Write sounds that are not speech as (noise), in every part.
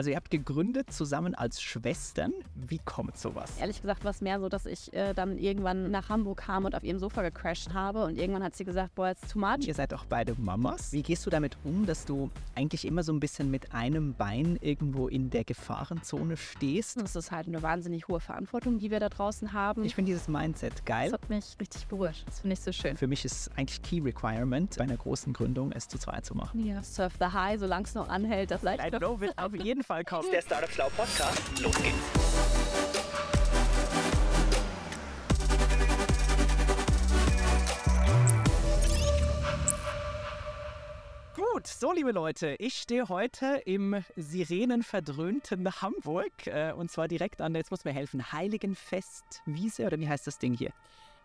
Also ihr habt gegründet zusammen als Schwestern. Wie kommt sowas? Ehrlich gesagt war es mehr so, dass ich äh, dann irgendwann nach Hamburg kam und auf ihrem Sofa gecrashed habe und irgendwann hat sie gesagt, boah, it's too much. Ihr seid auch beide Mamas. Wie gehst du damit um, dass du eigentlich immer so ein bisschen mit einem Bein irgendwo in der Gefahrenzone stehst? Das ist halt eine wahnsinnig hohe Verantwortung, die wir da draußen haben. Ich finde dieses Mindset geil. Das hat mich richtig berührt. Das finde ich so schön. Für mich ist eigentlich Key Requirement bei einer großen Gründung, es zu zweit zu machen. Ja, surf the high, solange es noch anhält. Das wird auf jeden Fall kommen. Der Startup Schlau Podcast. Los geht's. Gut, so liebe Leute, ich stehe heute im sirenenverdröhnten Hamburg äh, und zwar direkt an der, jetzt muss mir helfen, Heiligenfestwiese oder wie heißt das Ding hier?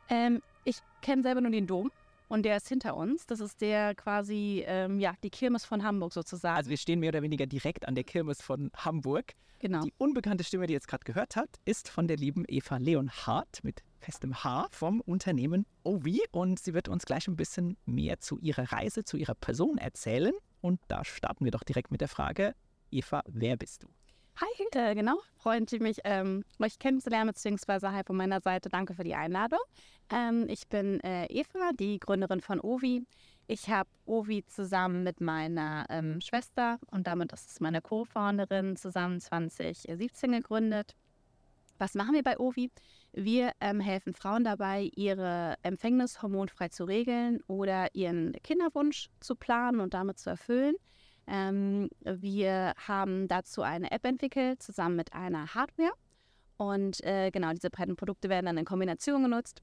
Ähm, ich kenne selber nur den Dom. Und der ist hinter uns. Das ist der quasi, ähm, ja, die Kirmes von Hamburg sozusagen. Also wir stehen mehr oder weniger direkt an der Kirmes von Hamburg. genau. Die unbekannte Stimme, die ihr jetzt gerade gehört hat, ist von der lieben Eva Leonhardt mit festem H vom Unternehmen Ovi. Und sie wird uns gleich ein bisschen mehr zu ihrer Reise, zu ihrer Person erzählen. Und da starten wir doch direkt mit der Frage, Eva, wer bist du? Hi, äh, genau. Freue mich, ähm, euch kennenzulernen, beziehungsweise hi von meiner Seite. Danke für die Einladung. Ähm, ich bin äh, Eva, die Gründerin von Ovi. Ich habe Ovi zusammen mit meiner ähm, Schwester und damit ist meine Co-Founderin zusammen 2017 gegründet. Was machen wir bei Ovi? Wir ähm, helfen Frauen dabei, ihre Empfängnis hormonfrei zu regeln oder ihren Kinderwunsch zu planen und damit zu erfüllen. Ähm, wir haben dazu eine App entwickelt, zusammen mit einer Hardware. Und äh, genau, diese beiden Produkte werden dann in Kombination genutzt.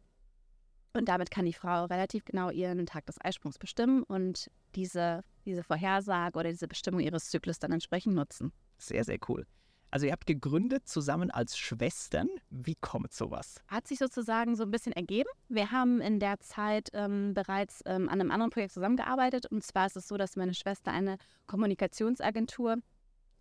Und damit kann die Frau relativ genau ihren Tag des Eisprungs bestimmen und diese, diese Vorhersage oder diese Bestimmung ihres Zyklus dann entsprechend nutzen. Sehr, sehr cool. Also ihr habt gegründet zusammen als Schwestern. Wie kommt sowas? Hat sich sozusagen so ein bisschen ergeben. Wir haben in der Zeit ähm, bereits ähm, an einem anderen Projekt zusammengearbeitet. Und zwar ist es so, dass meine Schwester eine Kommunikationsagentur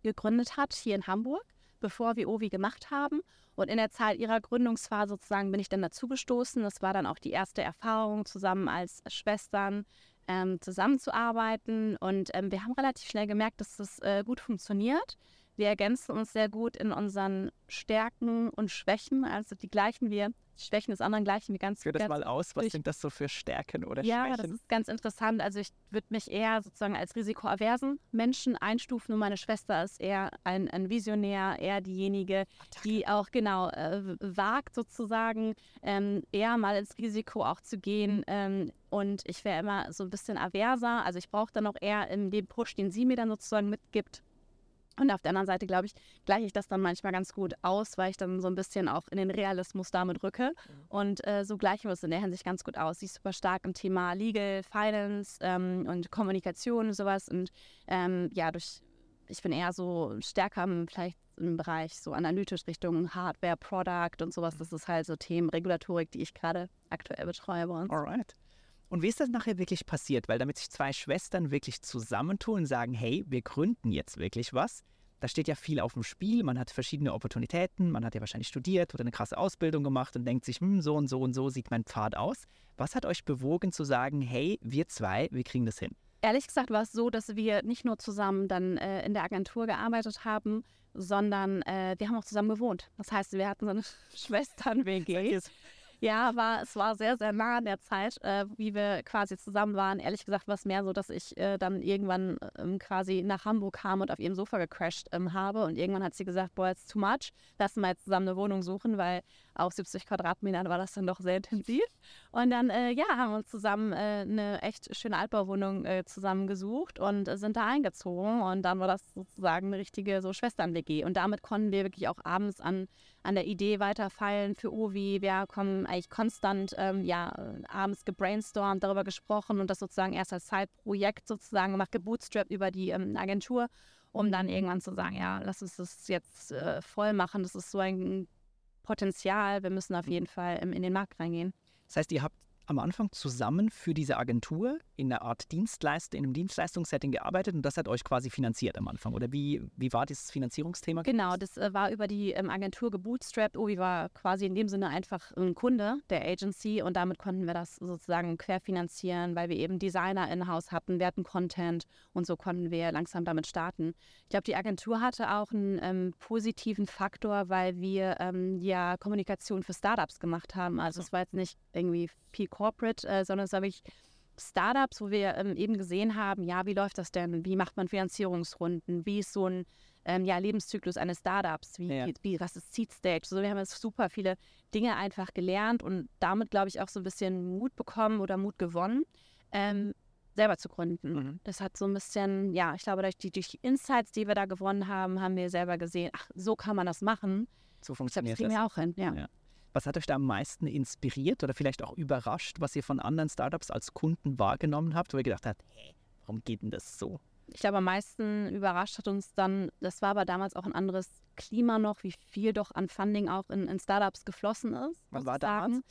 gegründet hat hier in Hamburg, bevor wir Ovi gemacht haben. Und in der Zeit ihrer Gründungsphase sozusagen bin ich dann dazugestoßen. Das war dann auch die erste Erfahrung, zusammen als Schwestern ähm, zusammenzuarbeiten. Und ähm, wir haben relativ schnell gemerkt, dass das äh, gut funktioniert. Wir ergänzen uns sehr gut in unseren Stärken und Schwächen. Also die gleichen wir, die Schwächen des anderen gleichen wir ganz Führ das mal aus, was durch- sind das so für Stärken oder ja, das Schwächen? ist ganz interessant. Also ich würde mich eher sozusagen als risikoaversen Menschen einstufen und meine Schwester ist eher ein, ein Visionär, eher diejenige, die auch genau äh, wagt sozusagen, ähm, eher mal ins Risiko auch zu gehen. Ähm, und ich wäre immer so ein bisschen averser. Also ich brauche dann auch eher in den Push, den sie mir dann sozusagen mitgibt. Und auf der anderen Seite, glaube ich, gleiche ich das dann manchmal ganz gut aus, weil ich dann so ein bisschen auch in den Realismus damit rücke. Und äh, so gleichen wir es in der Hinsicht ganz gut aus. Sie ist super stark im Thema Legal, Finance ähm, und Kommunikation und sowas. Und ähm, ja, durch, ich bin eher so stärker im, vielleicht im Bereich so analytisch Richtung Hardware, Product und sowas. Das ist halt so Themen, Regulatorik, die ich gerade aktuell betreue bei uns. Alright. Und wie ist das nachher wirklich passiert? Weil damit sich zwei Schwestern wirklich zusammentun und sagen, hey, wir gründen jetzt wirklich was, da steht ja viel auf dem Spiel, man hat verschiedene Opportunitäten, man hat ja wahrscheinlich studiert oder eine krasse Ausbildung gemacht und denkt sich, hm, so und so und so sieht mein Pfad aus. Was hat euch bewogen zu sagen, hey, wir zwei, wir kriegen das hin? Ehrlich gesagt war es so, dass wir nicht nur zusammen dann äh, in der Agentur gearbeitet haben, sondern äh, wir haben auch zusammen gewohnt. Das heißt, wir hatten so eine (laughs) Schwestern-WG. Ja, war, es war sehr, sehr nah an der Zeit, äh, wie wir quasi zusammen waren. Ehrlich gesagt war es mehr so, dass ich äh, dann irgendwann ähm, quasi nach Hamburg kam und auf ihrem Sofa gecrashed ähm, habe. Und irgendwann hat sie gesagt, boah, it's too much. Lass mal jetzt zusammen eine Wohnung suchen, weil auf 70 Quadratmetern war das dann doch sehr intensiv. Und dann, äh, ja, haben wir uns zusammen äh, eine echt schöne Altbauwohnung äh, zusammen gesucht und äh, sind da eingezogen. Und dann war das sozusagen eine richtige so Schwestern-WG. Und damit konnten wir wirklich auch abends an, an der Idee weiterfeilen für Ovi. Wir kommen eigentlich konstant, ähm, ja, äh, abends gebrainstormt, darüber gesprochen und das sozusagen erst als Zeitprojekt sozusagen gemacht, gebootstrapped über die ähm, Agentur, um dann irgendwann zu sagen, ja, lass uns das jetzt äh, voll machen. Das ist so ein Potenzial. Wir müssen auf jeden Fall in den Markt reingehen. Das heißt, ihr habt am Anfang zusammen für diese Agentur in einer Art Dienstleist in einem Dienstleistungssetting gearbeitet und das hat euch quasi finanziert am Anfang. Oder wie, wie war dieses Finanzierungsthema? Genau, das äh, war über die ähm, Agentur gebootstrapped. Obi war quasi in dem Sinne einfach ein Kunde der Agency und damit konnten wir das sozusagen querfinanzieren, weil wir eben Designer in-house hatten, wir hatten Content und so konnten wir langsam damit starten. Ich glaube, die Agentur hatte auch einen ähm, positiven Faktor, weil wir ähm, ja Kommunikation für Startups gemacht haben. Also es war jetzt nicht irgendwie viel Corporate, äh, sondern es war wirklich Startups, wo wir ähm, eben gesehen haben, ja, wie läuft das denn? Wie macht man Finanzierungsrunden? Wie ist so ein ähm, ja, Lebenszyklus eines Startups? Wie, Ja. wie was ist Seed Stage? Also wir haben jetzt super viele Dinge einfach gelernt und damit, glaube ich, auch so ein bisschen Mut bekommen oder Mut gewonnen, ähm, selber zu gründen. Mhm. Das hat so ein bisschen, ja, ich glaube, durch die, durch die Insights, die wir da gewonnen haben, haben wir selber gesehen, ach, so kann man das machen. So Ich glaube, das funktioniert kriegen das. wir auch hin. Ja. Ja. Was hat euch da am meisten inspiriert oder vielleicht auch überrascht, was ihr von anderen Startups als Kunden wahrgenommen habt, wo ihr gedacht habt, hä, warum geht denn das so? Ich glaube, am meisten überrascht hat uns dann, das war aber damals auch ein anderes Klima noch, wie viel doch an Funding auch in, in Startups geflossen ist. Wann muss war damals?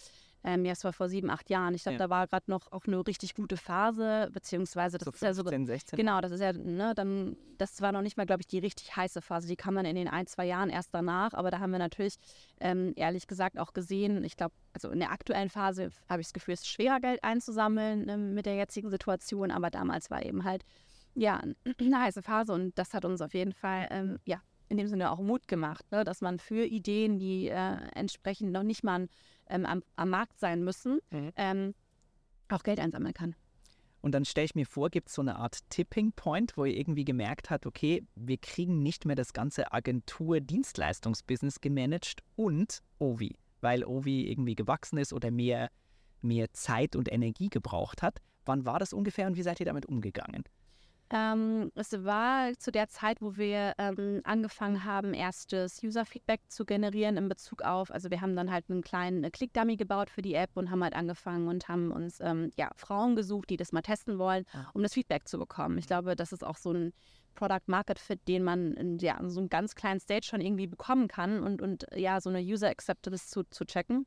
Ähm, ja, es war vor sieben, acht Jahren. Ich glaube, Ja. da war gerade noch auch eine richtig gute Phase, beziehungsweise das So ist ja so 15, 16? Genau, das ist ja, ne, dann, das war noch nicht mal, glaube ich, die richtig heiße Phase. Die kam dann in den ein, zwei Jahren erst danach. Aber da haben wir natürlich, ähm, ehrlich gesagt, auch gesehen, ich glaube, also in der aktuellen Phase habe ich das Gefühl, es ist schwerer, Geld einzusammeln ähm, mit der jetzigen Situation. Aber damals war eben halt, ja, eine (clears throat) heiße Phase und das hat uns auf jeden Fall, ähm, ja, in dem Sinne auch Mut gemacht, ne, dass man für Ideen, die äh, entsprechend noch nicht mal ähm, am, am Markt sein müssen, Mhm. ähm, auch Geld einsammeln kann. Und dann stelle ich mir vor, gibt es so eine Art Tipping Point, wo ihr irgendwie gemerkt habt, okay, wir kriegen nicht mehr das ganze Agentur-Dienstleistungsbusiness gemanagt und Ovi, weil Ovi irgendwie gewachsen ist oder mehr, mehr Zeit und Energie gebraucht hat. Wann war das ungefähr und wie seid ihr damit umgegangen? Ähm, es war zu der Zeit, wo wir ähm, angefangen haben, erstes User-Feedback zu generieren in Bezug auf, also wir haben dann halt einen kleinen äh, Click-Dummy gebaut für die App und haben halt angefangen und haben uns ähm, ja, Frauen gesucht, die das mal testen wollen, Ah. um das Feedback zu bekommen. Ich glaube, das ist auch so ein Product-Market-Fit, den man in ja, an so einem ganz kleinen Stage schon irgendwie bekommen kann und, und ja, so eine User-Acceptance zu, zu checken.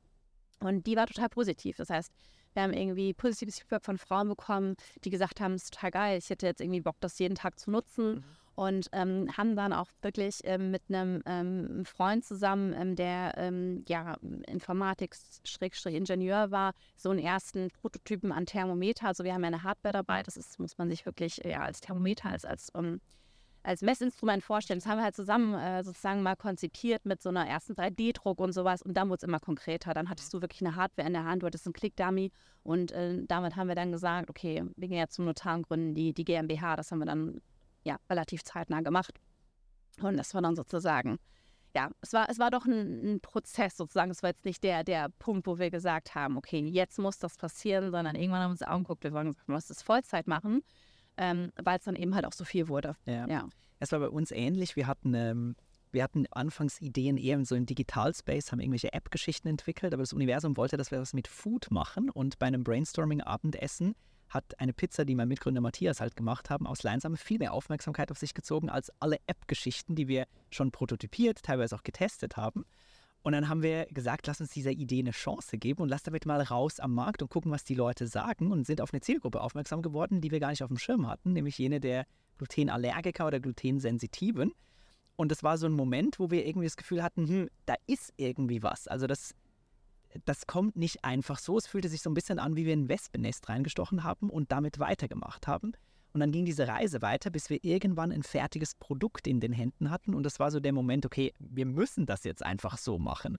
Und die war total positiv. Das heißt, wir haben irgendwie positives Feedback von Frauen bekommen, die gesagt haben, es ist total geil, ich hätte jetzt irgendwie Bock, das jeden Tag zu nutzen. Und ähm, haben dann auch wirklich ähm, mit einem ähm, Freund zusammen, ähm, der ähm, ja Informatik-Ingenieur war, so einen ersten Prototypen an Thermometer. Also wir haben ja eine Hardware dabei, das ist, muss man sich wirklich ja, als Thermometer, als, als ähm, als Messinstrument vorstellen. Das haben wir halt zusammen äh, sozusagen mal konzipiert mit so einer ersten 3D-Druck und sowas. Und dann wurde es immer konkreter. Dann hattest du wirklich eine Hardware in der Hand, du hattest einen Click-Dummy. Und äh, damit haben wir dann gesagt, okay, wir gehen jetzt zum Notar und gründen die, die GmbH. Das haben wir dann ja relativ zeitnah gemacht. Und das war dann sozusagen, ja, es war, es war doch ein, ein Prozess sozusagen. Es war jetzt nicht der, der Punkt, wo wir gesagt haben, okay, jetzt muss das passieren, sondern irgendwann haben wir uns angeguckt, wir wollen gesagt, wir müssen das Vollzeit machen, ähm, weil es dann eben halt auch so viel wurde. Ja. Es war bei uns ähnlich. Wir hatten, ähm, wir hatten anfangs Ideen eher in so im Digital-Space, haben irgendwelche App-Geschichten entwickelt, aber das Universum wollte, dass wir was mit Food machen. Und bei einem Brainstorming-Abendessen hat eine Pizza, die mein Mitgründer Matthias halt gemacht haben, aus Leinsam viel mehr Aufmerksamkeit auf sich gezogen als alle App-Geschichten, die wir schon prototypiert, teilweise auch getestet haben. Und dann haben wir gesagt, lass uns dieser Idee eine Chance geben und lass damit mal raus am Markt und gucken, was die Leute sagen und sind auf eine Zielgruppe aufmerksam geworden, die wir gar nicht auf dem Schirm hatten, nämlich jene der Glutenallergiker oder Glutensensitiven. Und das war so ein Moment, wo wir irgendwie das Gefühl hatten, hm, da ist irgendwie was. Also das, das kommt nicht einfach so. Es fühlte sich so ein bisschen an, wie wir ein Wespennest reingestochen haben und damit weitergemacht haben. Und dann ging diese Reise weiter, bis wir irgendwann ein fertiges Produkt in den Händen hatten. Und das war so der Moment, okay, wir müssen das jetzt einfach so machen.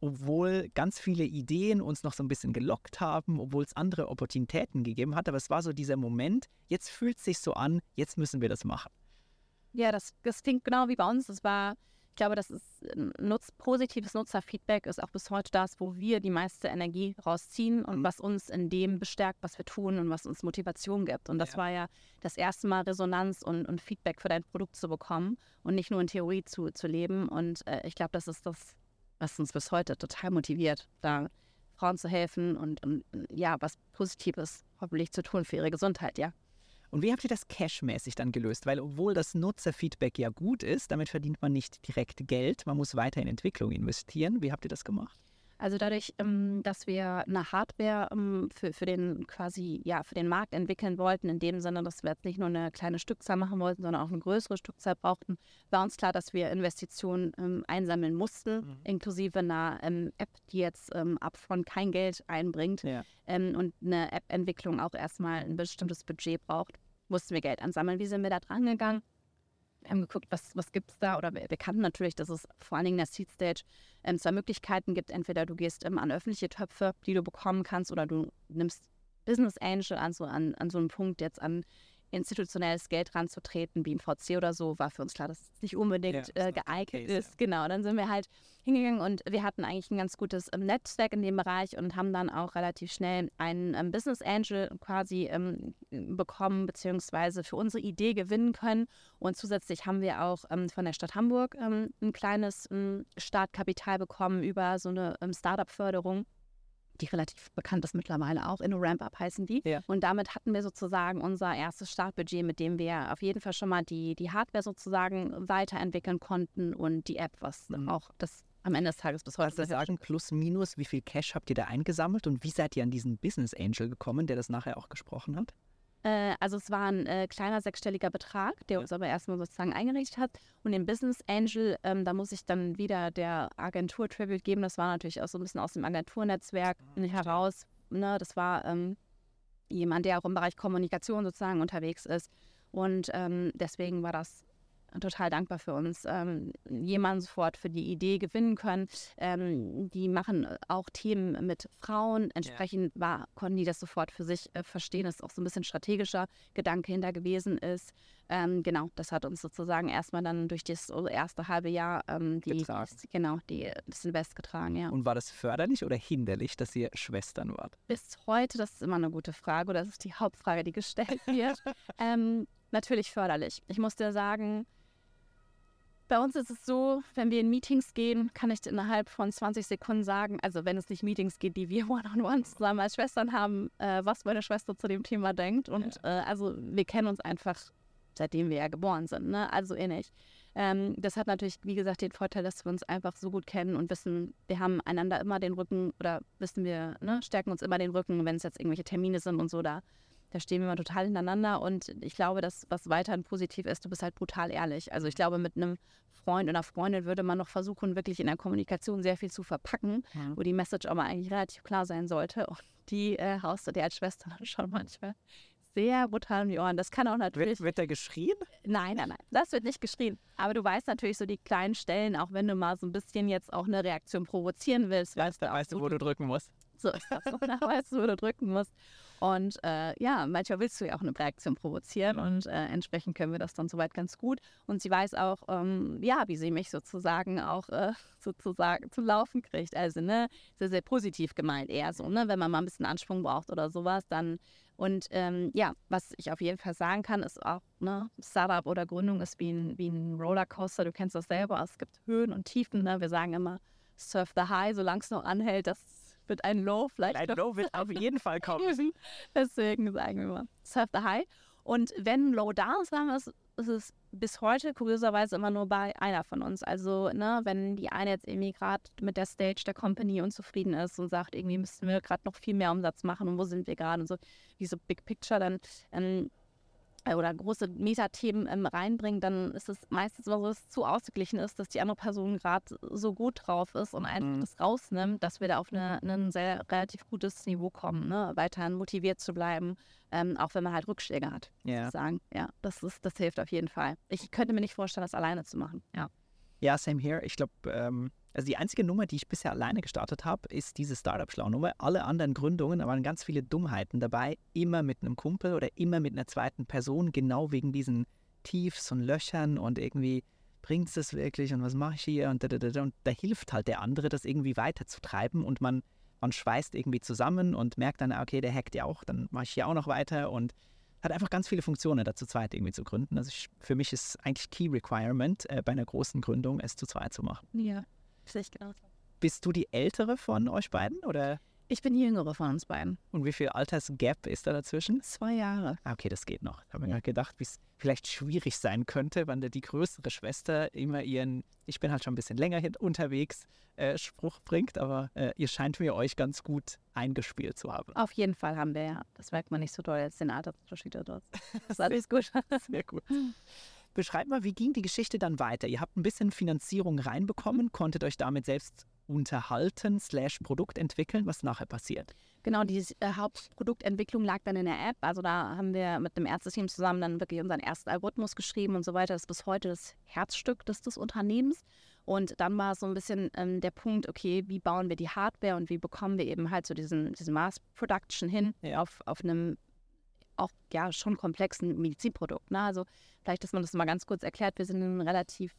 Obwohl ganz viele Ideen uns noch so ein bisschen gelockt haben, obwohl es andere Opportunitäten gegeben hat. Aber es war so dieser Moment, jetzt fühlt es sich so an, jetzt müssen wir das machen. Ja, das, das klingt genau wie bei uns. Das war, ich glaube, das ist ein Nutz, positives Nutzerfeedback ist auch bis heute das, wo wir die meiste Energie rausziehen und Mhm. was uns in dem bestärkt, was wir tun und was uns Motivation gibt. Und das Ja. war ja das erste Mal Resonanz und, und Feedback für dein Produkt zu bekommen und nicht nur in Theorie zu, zu leben. Und äh, ich glaube, das ist das, was uns bis heute total motiviert, da Frauen zu helfen und, und ja, was Positives hoffentlich zu tun für ihre Gesundheit, ja. Und wie habt ihr das cashmäßig dann gelöst? Weil obwohl das Nutzerfeedback ja gut ist, damit verdient man nicht direkt Geld, man muss weiter in Entwicklung investieren. Wie habt ihr das gemacht? Also dadurch, ähm, dass wir eine Hardware ähm, für, für den quasi, ja, für den Markt entwickeln wollten, in dem Sinne, dass wir jetzt nicht nur eine kleine Stückzahl machen wollten, sondern auch eine größere Stückzahl brauchten, war uns klar, dass wir Investitionen ähm, einsammeln mussten, mhm. inklusive einer App, die jetzt upfront kein Geld einbringt ja. und eine App-Entwicklung auch erstmal ein bestimmtes Budget braucht, mussten wir Geld ansammeln. Wie sind wir da dran gegangen? Wir haben geguckt, was, was gibt es da oder wir, wir, kannten natürlich, dass es vor allen Dingen in der Seed Stage ähm, zwei Möglichkeiten gibt. Entweder du gehst ähm, an öffentliche Töpfe, die du bekommen kannst, oder du nimmst Business Angel, also an, an so einem Punkt jetzt an institutionelles Geld ranzutreten, wie im VC oder so, war für uns klar, dass es nicht unbedingt ja, äh, geeignet Case, ist. Ja. Genau, dann sind wir halt hingegangen und wir hatten eigentlich ein ganz gutes ähm, Netzwerk in dem Bereich und haben dann auch relativ schnell einen ähm, Business Angel quasi ähm, bekommen, beziehungsweise für unsere Idee gewinnen können. Und zusätzlich haben wir auch ähm, von der Stadt Hamburg ähm, ein kleines ähm, Startkapital bekommen über so eine Startup-Förderung die relativ bekannt ist mittlerweile auch. Inno Ramp Up heißen die. Ja. Und damit hatten wir sozusagen unser erstes Startbudget, mit dem wir auf jeden Fall schon mal die, die Hardware sozusagen weiterentwickeln konnten und die App, was mhm. auch das am Ende des Tages bis heute. Sie sagen plus minus, wie viel Cash habt ihr da eingesammelt und wie seid ihr an diesen Business Angel gekommen, der das nachher auch gesprochen hat? Äh, also es war ein äh, kleiner sechsstelliger Betrag, der ja. uns aber erstmal sozusagen eingerichtet hat. Und den Business Angel, ähm, da muss ich dann wieder der Agentur Tribute geben. Das war natürlich auch so ein bisschen aus dem Agenturnetzwerk ah, heraus. Ne? Das war ähm, jemand, der auch im Bereich Kommunikation sozusagen unterwegs ist. Und ähm, deswegen war das total dankbar für uns, ähm, jemanden sofort für die Idee gewinnen können. Ähm, die machen auch Themen mit Frauen. Entsprechend war, konnten die das sofort für sich äh, verstehen, dass auch so ein bisschen strategischer Gedanke hinter gewesen ist. Ähm, genau, das hat uns sozusagen erstmal dann durch das erste halbe Jahr ähm, die, genau, die, das Invest getragen. Ja. Und war das förderlich oder hinderlich, dass ihr Schwestern wart? Bis heute, das ist immer eine gute Frage oder das ist die Hauptfrage, die gestellt wird. (laughs) ähm, natürlich förderlich. Ich muss dir sagen, bei uns ist es so, wenn wir in Meetings gehen, kann ich innerhalb von 20 Sekunden sagen, also wenn es nicht Meetings geht, die wir (laughs) one-on-one zusammen als Schwestern haben, äh, was meine Schwester zu dem Thema denkt. Und ja. äh, also wir kennen uns einfach, seitdem wir ja geboren sind, ne? also ähnlich. Ähm, das hat natürlich, wie gesagt, den Vorteil, dass wir uns einfach so gut kennen und wissen, wir haben einander immer den Rücken oder wissen wir, ne, stärken uns immer den Rücken, wenn es jetzt irgendwelche Termine sind und so, da da stehen wir mal total hintereinander und ich glaube, dass was weiterhin positiv ist, du bist halt brutal ehrlich. Also ich glaube, mit einem Freund oder Freundin würde man noch versuchen, wirklich in der Kommunikation sehr viel zu verpacken, ja. wo die Message aber eigentlich relativ klar sein sollte. Und die äh, haust du dir als Schwester schon manchmal sehr brutal um die Ohren. Das kann auch natürlich. Wird, wird da geschrien? Nein, nein, nein. Das wird nicht geschrien. Aber du weißt natürlich so die kleinen Stellen, auch wenn du mal so ein bisschen jetzt auch eine Reaktion provozieren willst. Weißt, weißt, du, weißt du, wo du drücken musst. So ist das. (laughs) Weißt du, wo du drücken musst. Und äh, ja, manchmal willst du ja auch eine Reaktion provozieren und äh, entsprechend können wir das dann soweit ganz gut. Und sie weiß auch, ähm, ja, wie sie mich sozusagen auch äh, (laughs) sozusagen zu laufen kriegt. Also, ne, sehr, sehr positiv gemeint eher so, ne, wenn man mal ein bisschen Ansprung braucht oder sowas, dann und ähm, ja, was ich auf jeden Fall sagen kann, ist auch, ne, Startup oder Gründung ist wie ein, wie ein Rollercoaster. Du kennst das selber. Es gibt Höhen und Tiefen. Ne? Wir sagen immer, surf the high, solange es noch anhält. Das wird ein Low vielleicht. Ein Low wird auf jeden Fall kommen. (laughs) Deswegen sagen wir mal, surf the high. Und wenn Low da ist, wir es, ist es bis heute kurioserweise immer nur bei einer von uns. Also, ne, wenn die eine jetzt irgendwie gerade mit der Stage der Company unzufrieden ist und sagt, irgendwie müssten wir gerade noch viel mehr Umsatz machen und wo sind wir gerade und so, wie so Big Picture, dann ähm, äh, oder große Metathemen ähm, reinbringen, dann ist es meistens immer so, dass es zu ausgeglichen ist, dass die andere Person gerade so gut drauf ist und einfach mhm. das rausnimmt, dass wir da auf eine, ein sehr relativ gutes Niveau kommen, ne? weiterhin motiviert zu bleiben, ähm, auch wenn man halt Rückschläge hat. Yeah. Sagen, ja, das ist, das hilft auf jeden Fall. Ich könnte mir nicht vorstellen, das alleine zu machen. Ja. Ja, same here. Ich glaube, ähm, also die einzige Nummer, die ich bisher alleine gestartet habe, ist diese Startup-Schlau-Nummer. Alle anderen Gründungen, da waren ganz viele Dummheiten dabei, immer mit einem Kumpel oder immer mit einer zweiten Person, genau wegen diesen Tiefs und Löchern und irgendwie bringt es das wirklich und was mache ich hier und da, da, da, und da hilft halt der andere, das irgendwie weiterzutreiben und man, man schweißt irgendwie zusammen und merkt dann, okay, der hackt ja auch, dann mache ich hier auch noch weiter und hat einfach ganz viele Funktionen, da zu zweit irgendwie zu gründen. Also ich, für mich ist eigentlich Key Requirement äh, bei einer großen Gründung, es zu zweit zu machen. Ja, Sehe ich genauso. Bist du die ältere von euch beiden oder? Ich bin die jüngere von uns beiden. Und wie viel Altersgap ist da dazwischen? Zwei Jahre. Ah, okay, das geht noch. Ich habe mir gerade gedacht, wie es vielleicht schwierig sein könnte, wenn da die größere Schwester immer ihren, ich bin halt schon ein bisschen länger hin unterwegs, äh, Spruch bringt, aber äh, ihr scheint mir euch ganz gut eingespielt zu haben. Auf jeden Fall haben wir ja. Das merkt man nicht so doll als den Altersunterschied dort. (laughs) Das ist alles gut. Sehr gut. Beschreibt mal, wie ging die Geschichte dann weiter? Ihr habt ein bisschen Finanzierung reinbekommen, konntet euch damit selbst unterhalten, slash Produkt entwickeln, was nachher passiert. Genau, die äh, Hauptproduktentwicklung lag dann in der App. Also da haben wir mit dem Ärzteteam zusammen dann wirklich unseren ersten Algorithmus geschrieben und so weiter. Das ist bis heute das Herzstück des, des Unternehmens. Und dann war so ein bisschen ähm, der Punkt, okay, wie bauen wir die Hardware und wie bekommen wir eben halt so diesen, diesen Mass Production hin ja. auf, auf einem auch ja schon komplexen Medizinprodukt. Ne? Also vielleicht, dass man das mal ganz kurz erklärt, wir sind in einem relativ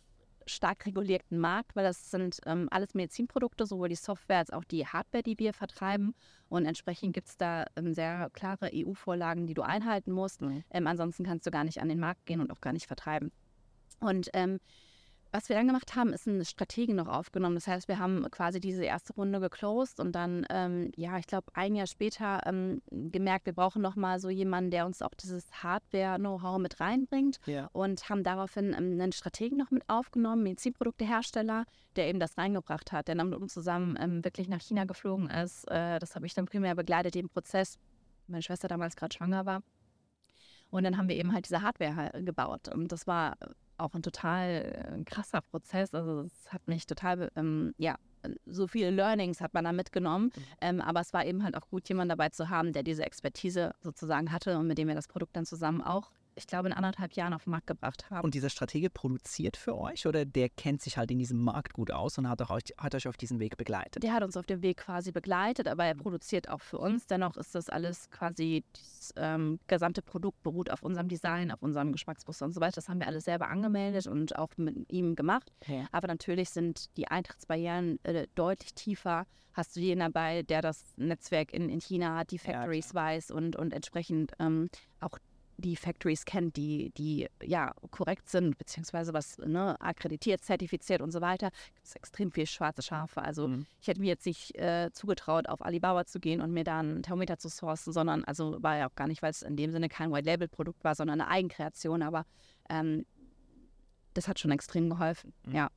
stark regulierten Markt, weil das sind ähm, alles Medizinprodukte, sowohl die Software als auch die Hardware, die wir vertreiben. Und entsprechend gibt es da ähm, sehr klare EU-Vorlagen, die du einhalten musst. Mhm. Ähm, ansonsten kannst du gar nicht an den Markt gehen und auch gar nicht vertreiben. Und ähm, was wir dann gemacht haben, ist einen Strategen noch aufgenommen. Das heißt, wir haben quasi diese erste Runde geclosed und dann, ähm, ja, ich glaube, ein Jahr später ähm, gemerkt, wir brauchen noch mal so jemanden, der uns auch dieses Hardware-Know-how mit reinbringt ja. und haben daraufhin ähm, einen Strategen noch mit aufgenommen, Medizinproduktehersteller, der eben das reingebracht hat, der dann mit uns zusammen ähm, wirklich nach China geflogen ist. Äh, das habe ich dann primär begleitet, den Prozess. Meine Schwester damals gerade schwanger war. Und dann haben wir eben halt diese Hardware gebaut. Und das war auch ein total äh, krasser Prozess. Also es hat mich total, ähm, ja, so viele Learnings hat man da mitgenommen. Mhm. Ähm, aber es war eben halt auch gut, jemanden dabei zu haben, der diese Expertise sozusagen hatte und mit dem wir das Produkt dann zusammen auch ich glaube, in anderthalb Jahren auf den Markt gebracht haben. Und dieser Stratege produziert für euch oder der kennt sich halt in diesem Markt gut aus und hat, euch, hat euch auf diesem Weg begleitet? Der hat uns auf dem Weg quasi begleitet, aber er produziert auch für uns. Dennoch ist das alles quasi, das ähm, gesamte Produkt beruht auf unserem Design, auf unserem Geschmacksmuster und so weiter. Das haben wir alles selber angemeldet und auch mit ihm gemacht. Okay. Aber natürlich sind die Eintrittsbarrieren äh, deutlich tiefer. Hast du jeden dabei, der das Netzwerk in, in China hat, die Factories ja, weiß und, und entsprechend ähm, auch die Factories kennt, die, die ja korrekt sind, beziehungsweise was ne, akkreditiert, zertifiziert und so weiter, gibt es extrem viel schwarze Schafe. Also mhm. ich hätte mir jetzt nicht äh, zugetraut, auf Alibaba zu gehen und mir da einen Thermometer zu sourcen, sondern also war ja auch gar nicht, weil es in dem Sinne kein White-Label-Produkt war, sondern eine Eigenkreation, aber ähm, das hat schon extrem geholfen, mhm. ja.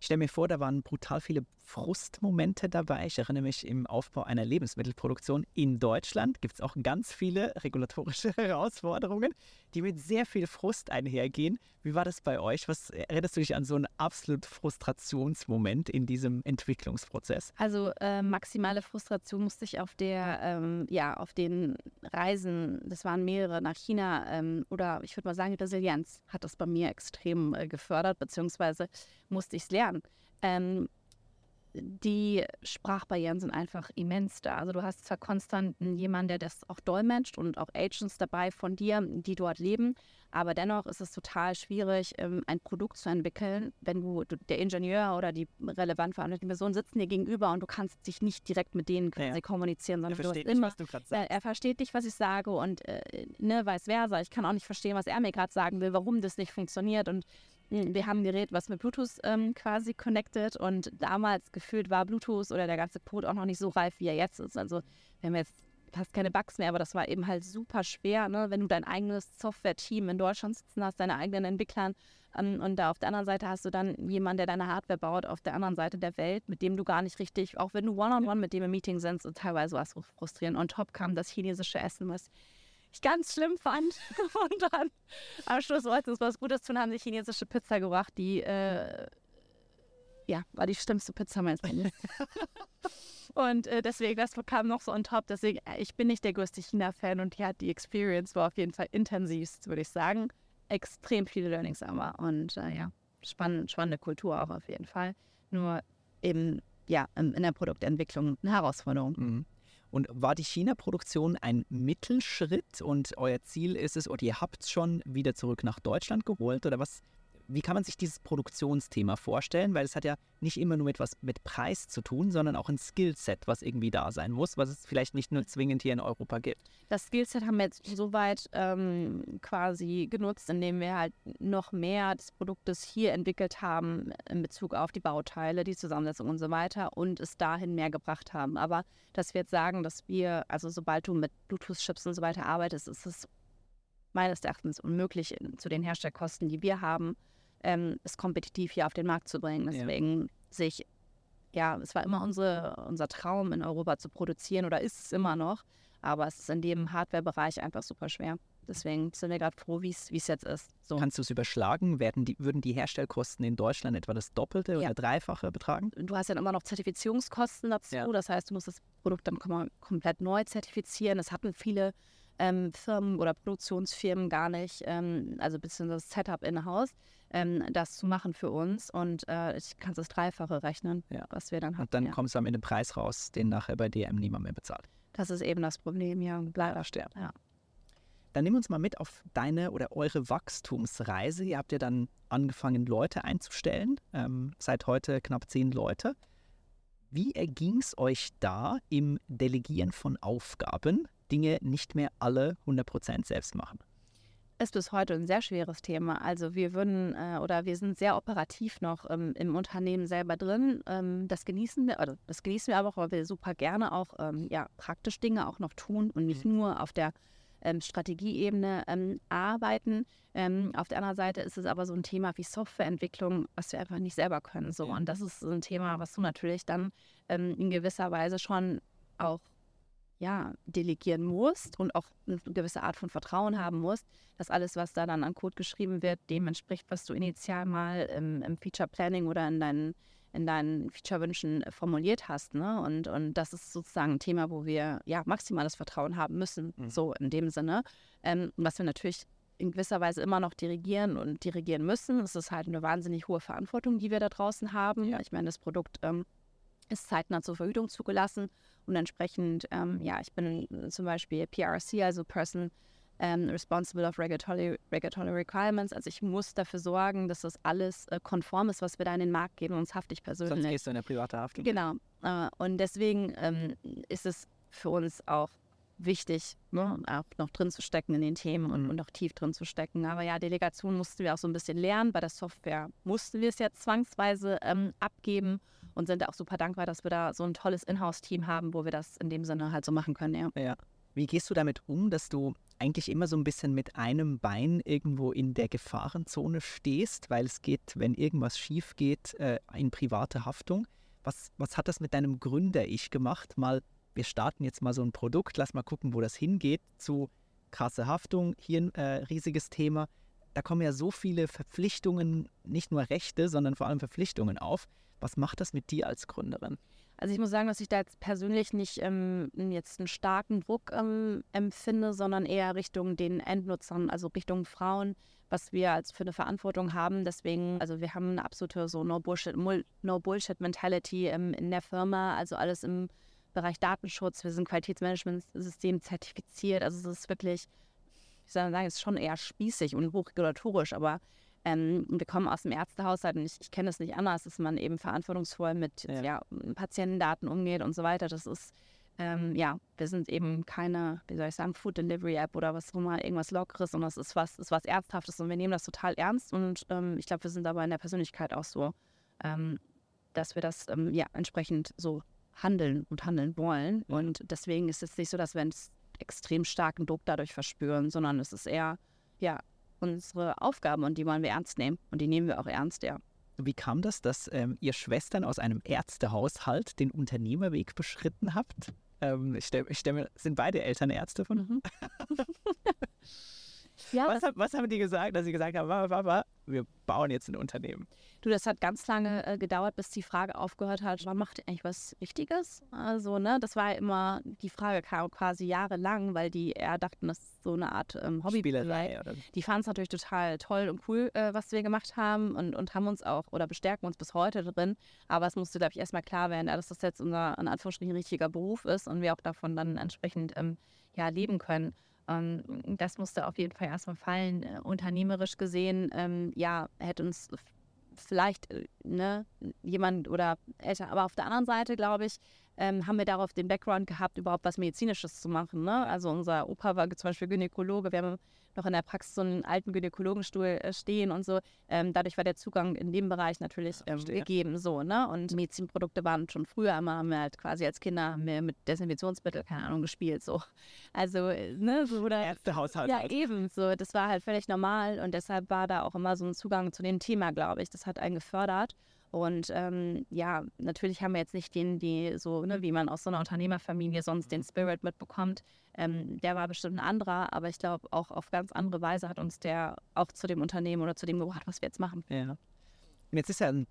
Ich stelle mir vor, da waren brutal viele Frustmomente dabei. Ich erinnere mich im Aufbau einer Lebensmittelproduktion in Deutschland gibt es auch ganz viele regulatorische (laughs) Herausforderungen, die mit sehr viel Frust einhergehen. Wie war das bei euch? Was erinnerst du dich an so einen absolut Frustrationsmoment in diesem Entwicklungsprozess? Also äh, maximale Frustration musste ich auf der, ähm, ja, auf den Reisen, das waren mehrere nach China ähm, oder ich würde mal sagen, Resilienz hat das bei mir extrem äh, gefördert, beziehungsweise musste ich es lernen. Ähm, die Sprachbarrieren sind einfach immens da. Also du hast zwar konstant jemanden, der das auch dolmetscht und auch Agents dabei von dir, die dort leben, aber dennoch ist es total schwierig, ähm, ein Produkt zu entwickeln, wenn du, der Ingenieur oder die relevant verantwortliche Person sitzen dir gegenüber und du kannst dich nicht direkt mit denen quasi ja. kommunizieren, sondern er versteht du hast immer, nicht, er versteht dich, was ich sage und äh, ne, vice versa. Ich kann auch nicht verstehen, was er mir gerade sagen will, warum das nicht funktioniert und wir haben ein Gerät, was mit Bluetooth ähm, quasi connected und damals gefühlt war Bluetooth oder der ganze Code auch noch nicht so reif, wie er jetzt ist. Also wir haben jetzt fast keine Bugs mehr, aber das war eben halt super schwer, ne? wenn du dein eigenes Software-Team in Deutschland sitzen hast, deine eigenen Entwicklern ähm, und da auf der anderen Seite hast du dann jemanden, der deine Hardware baut, auf der anderen Seite der Welt, mit dem du gar nicht richtig, auch wenn du One-on-One -on -one mit dem im Meeting sind, und teilweise war es frustrierend. On top kam das chinesische Essen, was ich ganz schlimm fand. (laughs) Und dann am Schluss wollten uns was Gutes tun, haben die chinesische Pizza gebracht, die äh, ja, war die schlimmste Pizza meines Lebens. (laughs) und äh, deswegen, das kam noch so on top. Deswegen, äh, ich bin nicht der größte China-Fan und ja, die Experience war auf jeden Fall intensivst, würde ich sagen. Extrem viele Learnings aber und äh, ja, spannend, spannende Kultur auch auf jeden Fall. Nur eben, ja, in der Produktentwicklung eine Herausforderung. Mhm. Und war die China-Produktion ein Mittelschritt und euer Ziel ist es, oder ihr habt es schon wieder zurück nach Deutschland geholt? Oder was, wie kann man sich dieses Produktionsthema vorstellen? Weil es hat ja nicht immer nur etwas mit Preis zu tun, sondern auch ein Skillset, was irgendwie da sein muss, was es vielleicht nicht nur zwingend hier in Europa gibt. Das Skillset haben wir jetzt soweit ähm, quasi genutzt, indem wir halt noch mehr des Produktes hier entwickelt haben in Bezug auf die Bauteile, die Zusammensetzung und so weiter und es dahin mehr gebracht haben. Aber dass wir jetzt sagen, dass wir, also sobald du mit Bluetooth-Chips und so weiter arbeitest, ist es meines Erachtens unmöglich, zu den Herstellkosten, die wir haben, ähm, es kompetitiv hier auf den Markt zu bringen. Deswegen ja. sehe ich, ja, es war immer unsere, unser Traum, in Europa zu produzieren oder ist es immer noch. Aber es ist in dem Hardware-Bereich einfach super schwer. Deswegen sind wir gerade froh, wie es jetzt ist. So. Kannst du es überschlagen? Werden die, würden die Herstellkosten in Deutschland etwa das Doppelte ja. oder Dreifache betragen? Du hast ja immer noch Zertifizierungskosten dazu. Ja. Das heißt, du musst das Produkt dann komplett neu zertifizieren. Das hatten viele ähm, Firmen oder Produktionsfirmen gar nicht, ähm, also beziehungsweise das Setup in-house, ähm, das zu machen für uns. Und äh, ich kann das Dreifache rechnen, ja. was wir dann haben. Und dann ja. kommst du am Ende Preis raus, den nachher bei DM niemand mehr bezahlt. Das ist eben das Problem, ja. Leider stirbt. Ja. Dann nimm uns mal mit auf deine oder eure Wachstumsreise. Ihr habt ja dann angefangen, Leute einzustellen. Ähm, seit heute knapp zehn Leute. Wie erging es euch da im Delegieren von Aufgaben? Dinge nicht mehr alle 100% selbst machen? Ist bis heute ein sehr schweres Thema. Also wir würden äh, oder wir sind sehr operativ noch ähm, im Unternehmen selber drin. Ähm, das genießen wir, oder das genießen wir aber auch, weil wir super gerne auch ähm, ja, praktisch Dinge auch noch tun und nicht mhm. nur auf der ähm, Strategieebene ähm, arbeiten. Ähm, auf der anderen Seite ist es aber so ein Thema wie Softwareentwicklung, was wir einfach nicht selber können. So. Und das ist ein Thema, was du natürlich dann in gewisser Weise schon auch ja, delegieren musst und auch eine gewisse Art von Vertrauen haben musst, dass alles, was da dann an Code geschrieben wird, dem entspricht, was du initial mal im, im Feature Planning oder in deinen, in deinen Feature-Wünschen formuliert hast. Ne? Und, und das ist sozusagen ein Thema, wo wir ja maximales Vertrauen haben müssen, mhm. so in dem Sinne. Ähm, was wir natürlich in gewisser Weise immer noch dirigieren und dirigieren müssen. Es ist halt eine wahnsinnig hohe Verantwortung, die wir da draußen haben. Ja. Ich meine, das Produkt ähm, ist zeitnah zur Verhütung zugelassen und entsprechend, ähm, ja, ich bin zum Beispiel PRC, also Person ähm, Responsible of Regulatory, Regulatory Requirements. Also ich muss dafür sorgen, dass das alles äh, konform ist, was wir da in den Markt geben, sonst hafte ich persönlich. Sonst gehst du in eine private Haftung. Genau. Äh, und deswegen ähm, ist es für uns auch wichtig, ne, auch noch drin zu stecken in den Themen und, mhm. und auch tief drin zu stecken. Aber ja, Delegation mussten wir auch so ein bisschen lernen. Bei der Software mussten wir es ja zwangsweise ähm, abgeben und sind auch super dankbar, dass wir da so ein tolles Inhouse-Team haben, wo wir das in dem Sinne halt so machen können. Ja. ja. Wie gehst du damit um, dass du eigentlich immer so ein bisschen mit einem Bein irgendwo in der Gefahrenzone stehst, weil es geht, wenn irgendwas schief geht, äh, in private Haftung? Was, was hat das mit deinem Gründer-Ich gemacht? Mal, wir starten jetzt mal so ein Produkt, lass mal gucken, wo das hingeht, zu krasse Haftung, hier ein äh, riesiges Thema. Da kommen ja so viele Verpflichtungen, nicht nur Rechte, sondern vor allem Verpflichtungen auf. Was macht das mit dir als Gründerin? Also ich muss sagen, dass ich da jetzt persönlich nicht ähm, jetzt einen starken Druck ähm, empfinde, sondern eher Richtung den Endnutzern, also Richtung Frauen, was wir als für eine Verantwortung haben. Deswegen, also wir haben eine absolute so No Bullshit, no Bullshit Mentality ähm, in der Firma, also alles im Bereich Datenschutz. Wir sind Qualitätsmanagementsystem zertifiziert. Also es ist wirklich, ich soll sagen, es ist schon eher spießig und hochregulatorisch, aber ähm, wir kommen aus dem Ärztehaushalt und ich, ich kenne es nicht anders, dass man eben verantwortungsvoll mit ja. Ja, Patientendaten umgeht und so weiter. Das ist, ähm, ja, wir sind eben keine, wie soll ich sagen, Food Delivery App oder was auch immer, irgendwas Lockeres, sondern es ist was, ist was Ernsthaftes und wir nehmen das total ernst und ähm, ich glaube, wir sind dabei in der Persönlichkeit auch so, ähm, dass wir das ähm, ja entsprechend so handeln und handeln wollen. Und deswegen ist es nicht so, dass wir einen extrem starken Druck dadurch verspüren, sondern es ist eher, ja, unsere Aufgaben und die wollen wir ernst nehmen. Und die nehmen wir auch ernst, ja. Wie kam das, dass ähm, ihr Schwestern aus einem Ärztehaushalt den Unternehmerweg beschritten habt? Ähm, ich stelle stell mir, sind beide Eltern Ärzte von? Mhm. (laughs) (laughs) ja, was, was, haben die gesagt, dass sie gesagt haben, Mama, Papa, wir bauen jetzt ein Unternehmen? Du, das hat ganz lange äh, gedauert, bis die Frage aufgehört hat, man macht eigentlich was Richtiges? Also, ne, das war immer, die Frage kam quasi jahrelang, weil die eher dachten, das ist so eine Art ähm, Hobby. Spielerei, oder? Die fanden es natürlich total toll und cool, äh, was wir gemacht haben und, und haben uns auch oder bestärken uns bis heute drin. Aber es musste, glaube ich, erstmal klar werden, dass das jetzt unser, in Anführungsstrichen, richtiger Beruf ist und wir auch davon dann entsprechend ähm, ja, leben können. Ähm, das musste auf jeden Fall erstmal fallen. Äh, unternehmerisch gesehen, ähm, ja, hätte uns vielleicht äh, ne, jemand oder älter, aber auf der anderen Seite, glaube ich, ähm, haben wir darauf den Background gehabt, überhaupt was Medizinisches zu machen. Ne? Also unser Opa war zum Beispiel Gynäkologe, wir haben noch in der Praxis so einen alten Gynäkologenstuhl äh, stehen und so. Ähm, dadurch war der Zugang in dem Bereich natürlich ähm, gegeben. So, ne? Und Medizinprodukte waren schon früher immer, haben wir halt quasi als Kinder mit Desinfektionsmittel, keine Ahnung, gespielt. So. Also, äh, ne, so oder. Ärztehaushalt. Ja, halt. eben. So, das war halt völlig normal und deshalb war da auch immer so ein Zugang zu dem Thema, glaube ich. Das hat einen gefördert. Und ähm, ja, natürlich haben wir jetzt nicht den, die so, ne, wie man aus so einer Unternehmerfamilie sonst den Spirit mitbekommt. Ähm, der war bestimmt ein anderer, aber ich glaube, auch auf ganz andere Weise hat uns der auch zu dem Unternehmen oder zu dem gebracht, was wir jetzt machen. Ja. Und jetzt ist ja ein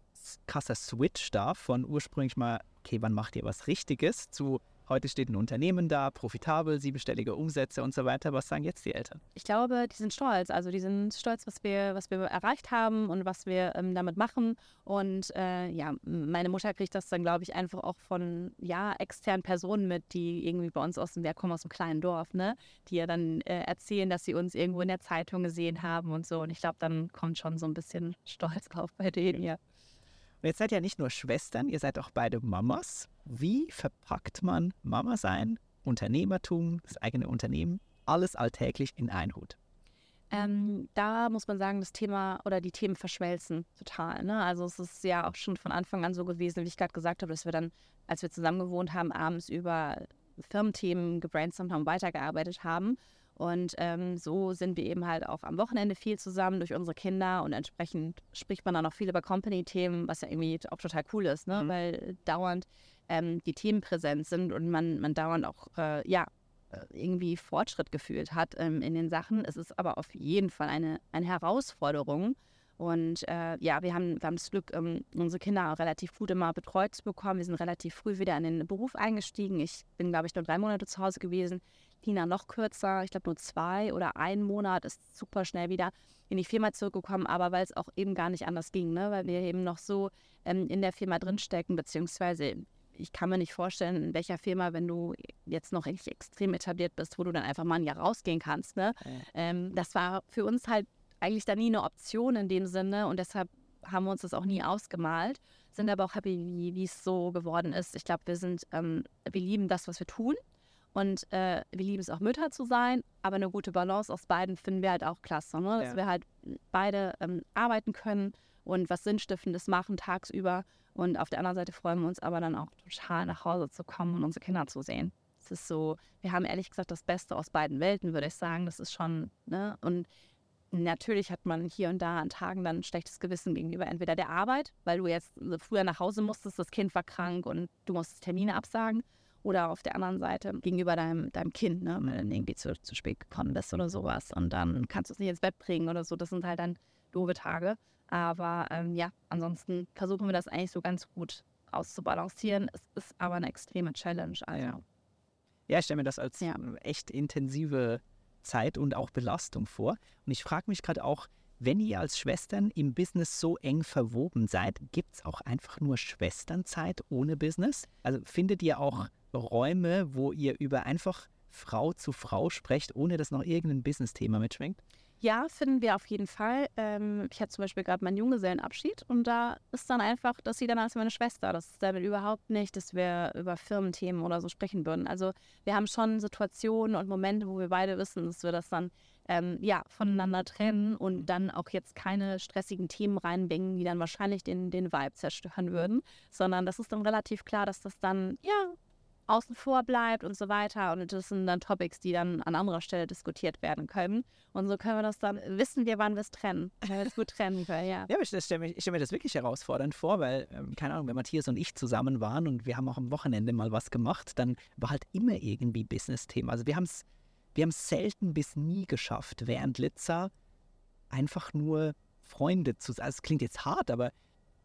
krasser Switch da von ursprünglich mal, okay, wann macht ihr was Richtiges zu Heute steht ein Unternehmen da, profitabel, siebenstellige Umsätze und so weiter. Was sagen jetzt die Eltern? Ich glaube, die sind stolz. Also die sind stolz, was wir, was wir erreicht haben und was wir ähm, damit machen. Und äh, ja, meine Mutter kriegt das dann, glaube ich, einfach auch von ja, externen Personen mit, die irgendwie bei uns aus dem, wir kommen aus einem kleinen Dorf, ne? Die ja dann äh, erzählen, dass sie uns irgendwo in der Zeitung gesehen haben und so. Und ich glaube, dann kommt schon so ein bisschen Stolz drauf bei denen, ja. Und jetzt seid ihr nicht nur Schwestern, ihr seid auch beide Mamas. Wie verpackt man Mama sein, Unternehmertum, das eigene Unternehmen, alles alltäglich in einen Hut? Ähm, da muss man sagen, das Thema oder die Themen verschmelzen total. Ne? Also es ist ja auch schon von Anfang an so gewesen, wie ich gerade gesagt habe, dass wir dann, als wir zusammen gewohnt haben, abends über Firmenthemen gebrainstormt haben, weitergearbeitet haben. Und ähm, so sind wir eben halt auch am Wochenende viel zusammen durch unsere Kinder und entsprechend spricht man dann auch viel über Company-Themen, was ja irgendwie auch total cool ist, ne? Mhm. weil dauernd ähm, die Themen präsent sind und man, man dauernd auch, äh, ja, äh, irgendwie Fortschritt gefühlt hat ähm, in den Sachen. Es ist aber auf jeden Fall eine, eine Herausforderung. Und äh, ja, wir haben, wir haben das Glück, ähm, unsere Kinder auch relativ gut immer betreut zu bekommen. Wir sind relativ früh wieder in den Beruf eingestiegen. Ich bin, glaube ich, nur drei Monate zu Hause gewesen. Tina noch kürzer, ich glaube nur zwei oder ein Monat, ist super schnell wieder in die Firma zurückgekommen, aber weil es auch eben gar nicht anders ging, ne? weil wir eben noch so ähm, in der Firma drinstecken, beziehungsweise ich kann mir nicht vorstellen, in welcher Firma, wenn du jetzt noch richtig extrem etabliert bist, wo du dann einfach mal ein Jahr rausgehen kannst. Ne? Ja. Ähm, das war für uns halt eigentlich da nie eine Option in dem Sinne und deshalb haben wir uns das auch nie ausgemalt, sind aber auch happy, wie es so geworden ist. Ich glaube, wir sind, ähm, wir lieben das, was wir tun und äh, wir lieben es auch Mütter zu sein, aber eine gute Balance aus beiden finden wir halt auch klasse, ne? dass ja. wir halt beide ähm, arbeiten können und was Sinnstiftendes machen tagsüber. Und auf der anderen Seite freuen wir uns aber dann auch total nach Hause zu kommen und unsere Kinder zu sehen. Es ist so, wir haben ehrlich gesagt das Beste aus beiden Welten, würde ich sagen. Das ist schon, ne? Und natürlich hat man hier und da an Tagen dann ein schlechtes Gewissen gegenüber entweder der Arbeit, weil du jetzt früher nach Hause musstest, das Kind war krank und du musstest Termine absagen oder auf der anderen Seite gegenüber deinem, deinem Kind, ne, wenn du irgendwie zu, zu spät gekommen bist oder sowas. Und dann kannst du es nicht ins Bett bringen oder so. Das sind halt dann doofe Tage. Aber ähm, ja, ansonsten versuchen wir das eigentlich so ganz gut auszubalancieren. Es ist aber eine extreme Challenge. Also. Ja. ja, ich stelle mir das als ja. echt intensive Zeit und auch Belastung vor. Und ich frage mich gerade auch, wenn ihr als Schwestern im Business so eng verwoben seid, gibt es auch einfach nur Schwesternzeit ohne Business? Also findet ihr auch Räume, wo ihr über einfach Frau zu Frau sprecht, ohne dass noch irgendein Business-Thema mitschwingt? Ja, finden wir auf jeden Fall. Ähm, ich hatte zum Beispiel gerade meinen Junggesellenabschied und da ist dann einfach, dass sie dann als meine Schwester. Das ist damit überhaupt nicht, dass wir über Firmenthemen oder so sprechen würden. Also wir haben schon Situationen und Momente, wo wir beide wissen, dass wir das dann ähm, ja, voneinander trennen und dann auch jetzt keine stressigen Themen reinbringen, die dann wahrscheinlich den, den Vibe zerstören würden, sondern das ist dann relativ klar, dass das dann, ja, außen vor bleibt und so weiter. Und das sind dann Topics, die dann an anderer Stelle diskutiert werden können. Und so können wir das dann, wissen wir, wann wir es trennen. Wir es gut trennen können, ja. (laughs) Ja, ich stelle mir, stell mir, das wirklich herausfordernd vor, weil, ähm, keine Ahnung, wenn Matthias und ich zusammen waren und wir haben auch am Wochenende mal was gemacht, dann war halt immer irgendwie Business-Thema. Also wir haben es wir selten bis nie geschafft, während Litza einfach nur Freunde zu sein. Also es klingt jetzt hart, aber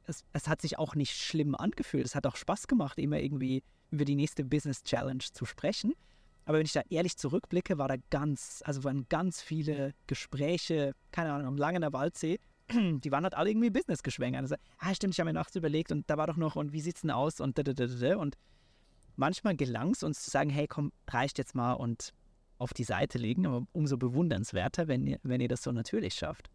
es, es hat sich auch nicht schlimm angefühlt. Es hat auch Spaß gemacht, immer irgendwie über die nächste Business Challenge zu sprechen. Aber wenn ich da ehrlich zurückblicke, war da ganz, also waren ganz viele Gespräche, keine Ahnung, am Langener Waldsee, (clears throat) die waren halt alle irgendwie Business geschwängert. Also, ah, stimmt, ich habe mir nachts überlegt und da war doch noch und wie sieht's denn aus und da, da, da, da. Und manchmal gelang es uns zu sagen, hey, komm, reicht jetzt mal und auf die Seite legen, aber umso bewundernswerter, wenn ihr, wenn ihr das so natürlich schafft.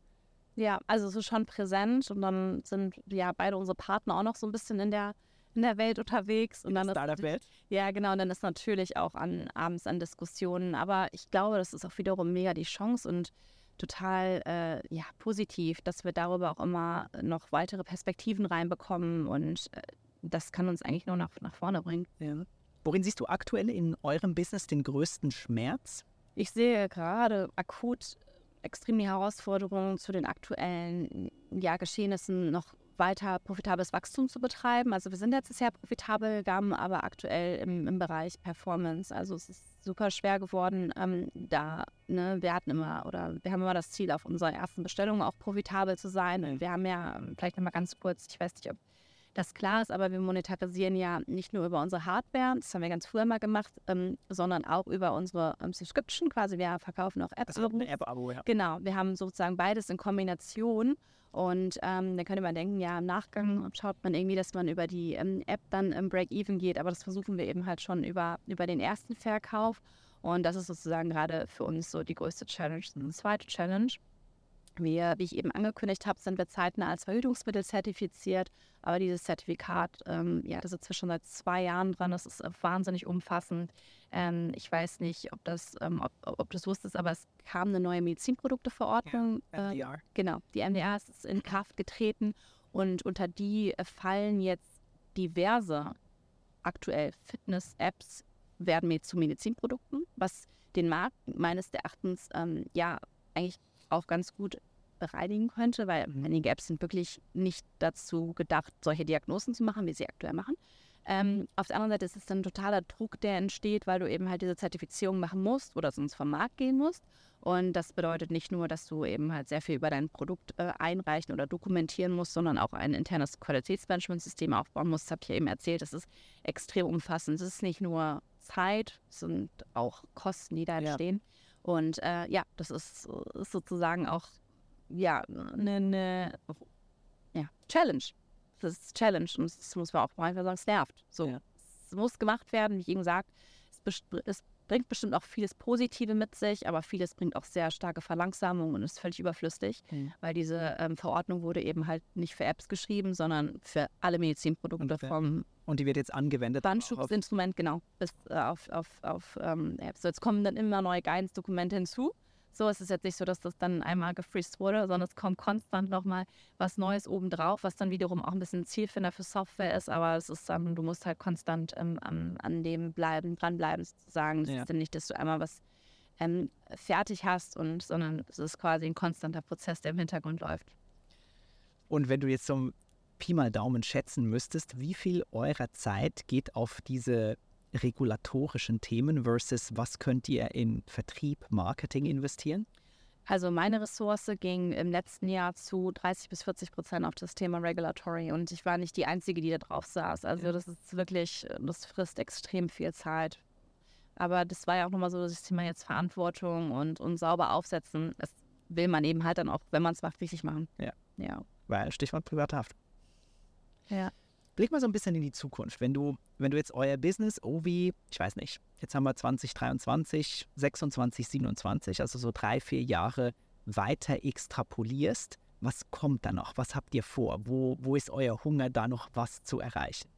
Ja, also es ist schon präsent und dann sind ja beide unsere Partner auch noch so ein bisschen in der in der Welt unterwegs. Und in der Startup-Welt? Ja, genau. Und dann ist natürlich auch an, abends an Diskussionen. Aber ich glaube, das ist auch wiederum mega die Chance und total äh, ja, positiv, dass wir darüber auch immer noch weitere Perspektiven reinbekommen. Und äh, das kann uns eigentlich nur nach, nach vorne bringen. Ja. Worin siehst du aktuell in eurem Business den größten Schmerz? Ich sehe gerade akut extrem die Herausforderung zu den aktuellen ja, Geschehnissen noch weiter profitables Wachstum zu betreiben. Also wir sind letztes Jahr profitabel gegangen, aber aktuell im, im Bereich Performance. Also es ist super schwer geworden, ähm, da ne, wir hatten immer oder wir haben immer das Ziel, auf unserer ersten Bestellung auch profitabel zu sein. Wir haben ja, vielleicht nochmal ganz kurz, ich weiß nicht, ob das klar ist, aber wir monetarisieren ja nicht nur über unsere Hardware, das haben wir ganz früher mal gemacht, ähm, sondern auch über unsere ähm, Subscription. Quasi wir verkaufen auch Apps. Also eine App-Abo, ja. Genau, wir haben sozusagen beides in Kombination. Und ähm, dann könnte man denken, ja, im Nachgang schaut man irgendwie, dass man über die ähm, App dann im Break-Even geht, aber das versuchen wir eben halt schon über, über den ersten Verkauf. Und das ist sozusagen gerade für uns so die größte Challenge. Die zweite Challenge wir, wie ich eben angekündigt habe, sind wir zeitnah als Verhütungsmittel zertifiziert. Aber dieses Zertifikat, ähm, ja, das ist schon seit zwei Jahren dran. Das ist äh, wahnsinnig umfassend. Ähm, ich weiß nicht, ob das, ähm, ob, ob du es wusstest, aber es kam eine neue Medizinprodukteverordnung. Ja, MDR. Äh, genau, die MDR ist in Kraft getreten und unter die fallen jetzt diverse aktuell Fitness-Apps werden zu Medizinprodukten, was den Markt meines Erachtens ähm, ja eigentlich auch ganz gut bereinigen könnte, weil einige Apps sind wirklich nicht dazu gedacht, solche Diagnosen zu machen, wie sie aktuell machen. Ähm, auf der anderen Seite ist es dann ein totaler Druck, der entsteht, weil du eben halt diese Zertifizierung machen musst oder sonst vom Markt gehen musst. Und das bedeutet nicht nur, dass du eben halt sehr viel über dein Produkt äh, einreichen oder dokumentieren musst, sondern auch ein internes Qualitätsmanagementsystem aufbauen musst. Das habt ihr eben erzählt, das ist extrem umfassend. Es ist nicht nur Zeit, es sind auch Kosten, die da entstehen. Ja. Und äh, ja, das ist, ist, sozusagen auch ja, eine, eine ja, Challenge. Das ist Challenge und das muss man auch einfach sagen, es nervt. So, ja. Es muss gemacht werden, wie ich eben gesagt, es, es bringt bestimmt auch vieles Positive mit sich, aber vieles bringt auch sehr starke Verlangsamung und ist völlig überflüssig, mhm. weil diese ähm, Verordnung wurde eben halt nicht für Apps geschrieben, sondern für alle Medizinprodukte vom und die wird jetzt angewendet. Bandschutzinstrument, genau, bis, äh, auf, auf, auf ähm, Apps. So, jetzt kommen dann immer neue Guidance-Dokumente hinzu. So ist es jetzt nicht so, dass das dann einmal gefreezed wurde, sondern es kommt konstant nochmal was Neues obendrauf, was dann wiederum auch ein bisschen Zielfinder für Software ist, aber es ist dann, du musst halt konstant ähm, an, an dem bleiben, dranbleiben sozusagen. Es ja. ist dann nicht, dass du einmal was ähm, fertig hast, und, sondern es ist quasi ein konstanter Prozess, der im Hintergrund läuft. Und wenn du jetzt so Pi mal Daumen schätzen müsstest, wie viel eurer Zeit geht auf diese regulatorischen Themen versus was könnt ihr in Vertrieb, Marketing investieren? Also meine Ressource ging im letzten Jahr zu 30 bis 40 Prozent auf das Thema Regulatory und ich war nicht die Einzige, die da drauf saß. Also das ist wirklich, das frisst extrem viel Zeit. Aber das war ja auch nochmal so das Thema jetzt Verantwortung und, und sauber aufsetzen. Das will man eben halt dann auch, wenn man es macht, richtig machen. Ja. ja. Weil Stichwort Privathaft. Ja. Blick mal so ein bisschen in die Zukunft. Wenn du, wenn du jetzt euer Business, Ovi, ich weiß nicht, jetzt haben wir 2023, 26, 27, also so drei, vier Jahre weiter extrapolierst, was kommt da noch? Was habt ihr vor? Wo, wo ist euer Hunger, da noch was zu erreichen?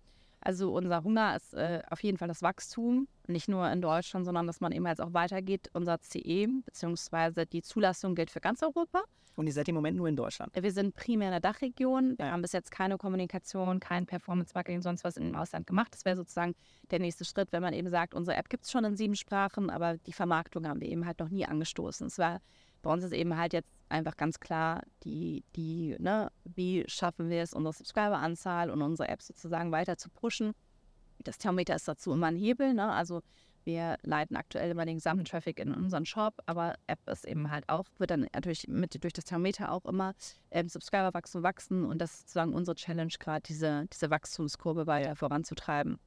Also unser Hunger ist äh, auf jeden Fall das Wachstum, nicht nur in Deutschland, sondern dass man eben jetzt auch weitergeht. Unser CE bzw. die Zulassung gilt für ganz Europa. Und ihr seid im Moment nur in Deutschland? Wir sind primär in der Dachregion. Wir haben bis jetzt keine Kommunikation, kein Performance-Marketing, sonst was im Ausland gemacht. Das wäre sozusagen der nächste Schritt, wenn man eben sagt, unsere App gibt es schon in sieben Sprachen, aber die Vermarktung haben wir eben halt noch nie angestoßen. Es war bei uns ist eben halt jetzt einfach ganz klar, die, die, ne, wie schaffen wir es, unsere Subscriber-Anzahl und unsere App sozusagen weiter zu pushen. Das Thermometer ist dazu immer ein Hebel, ne? Also wir leiten aktuell immer den gesamten Traffic in unseren Shop, aber App ist eben halt auch, wird dann natürlich mit durch das Thermometer auch immer ähm, Subscriber wachsen, wachsen und das ist sozusagen unsere Challenge gerade, diese, diese Wachstumskurve weiter voranzutreiben